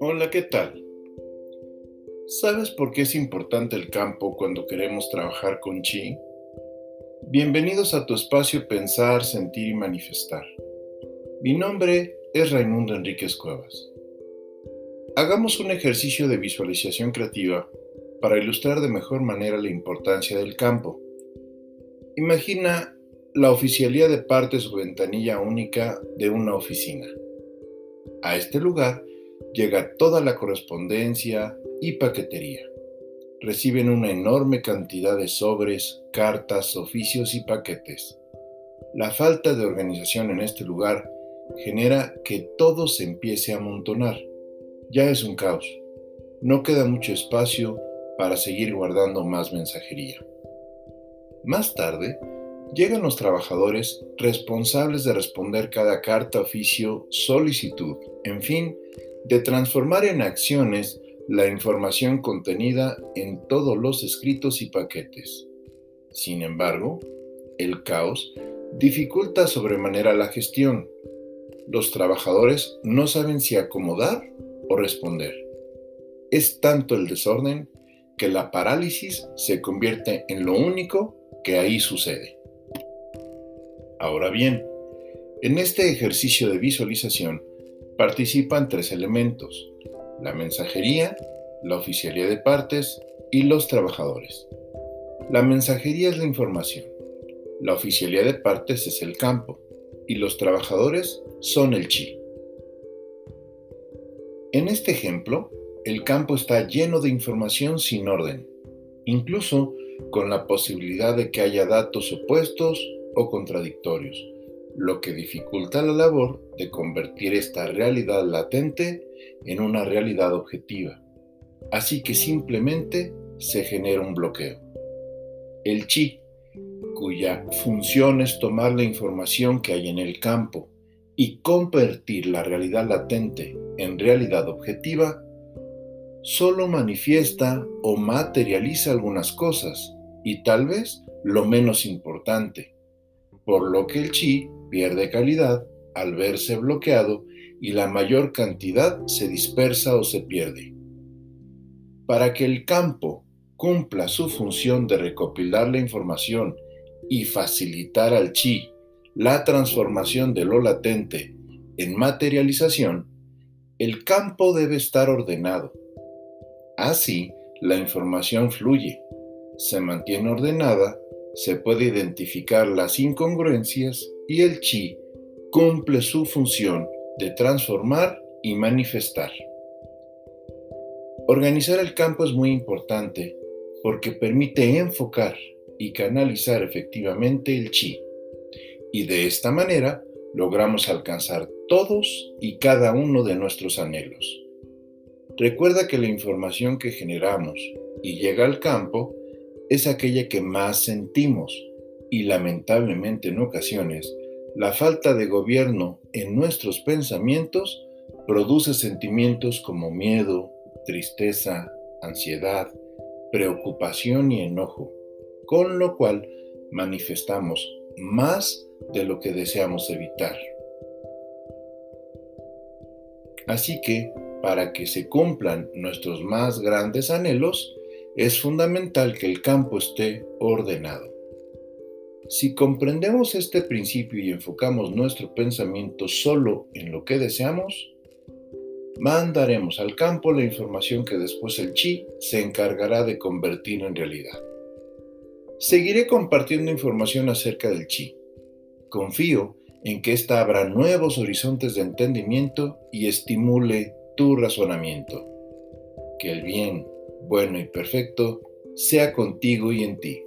Hola, ¿qué tal? ¿Sabes por qué es importante el campo cuando queremos trabajar con chi? Bienvenidos a tu espacio Pensar, Sentir y Manifestar. Mi nombre es Raimundo Enríquez Cuevas. Hagamos un ejercicio de visualización creativa para ilustrar de mejor manera la importancia del campo. Imagina la oficialía de partes o ventanilla única de una oficina. A este lugar llega toda la correspondencia y paquetería. Reciben una enorme cantidad de sobres, cartas, oficios y paquetes. La falta de organización en este lugar genera que todo se empiece a amontonar. Ya es un caos. No queda mucho espacio para seguir guardando más mensajería. Más tarde, llegan los trabajadores responsables de responder cada carta, oficio, solicitud, en fin, de transformar en acciones la información contenida en todos los escritos y paquetes. Sin embargo, el caos dificulta sobremanera la gestión. Los trabajadores no saben si acomodar o responder. Es tanto el desorden que la parálisis se convierte en lo único que ahí sucede. Ahora bien, en este ejercicio de visualización participan tres elementos, la mensajería, la oficialía de partes y los trabajadores. La mensajería es la información, la oficialía de partes es el campo y los trabajadores son el chi. En este ejemplo, el campo está lleno de información sin orden, incluso con la posibilidad de que haya datos opuestos o contradictorios, lo que dificulta la labor de convertir esta realidad latente en una realidad objetiva. Así que simplemente se genera un bloqueo. El chi, cuya función es tomar la información que hay en el campo y convertir la realidad latente en realidad objetiva, solo manifiesta o materializa algunas cosas y tal vez lo menos importante, por lo que el chi pierde calidad al verse bloqueado y la mayor cantidad se dispersa o se pierde. Para que el campo cumpla su función de recopilar la información y facilitar al chi la transformación de lo latente en materialización, el campo debe estar ordenado Así, la información fluye, se mantiene ordenada, se puede identificar las incongruencias y el chi cumple su función de transformar y manifestar. Organizar el campo es muy importante porque permite enfocar y canalizar efectivamente el chi. Y de esta manera logramos alcanzar todos y cada uno de nuestros anhelos. Recuerda que la información que generamos y llega al campo es aquella que más sentimos y lamentablemente en ocasiones la falta de gobierno en nuestros pensamientos produce sentimientos como miedo, tristeza, ansiedad, preocupación y enojo, con lo cual manifestamos más de lo que deseamos evitar. Así que para que se cumplan nuestros más grandes anhelos, es fundamental que el campo esté ordenado. Si comprendemos este principio y enfocamos nuestro pensamiento solo en lo que deseamos, mandaremos al campo la información que después el chi se encargará de convertir en realidad. Seguiré compartiendo información acerca del chi. Confío en que ésta abra nuevos horizontes de entendimiento y estimule tu razonamiento. Que el bien, bueno y perfecto sea contigo y en ti.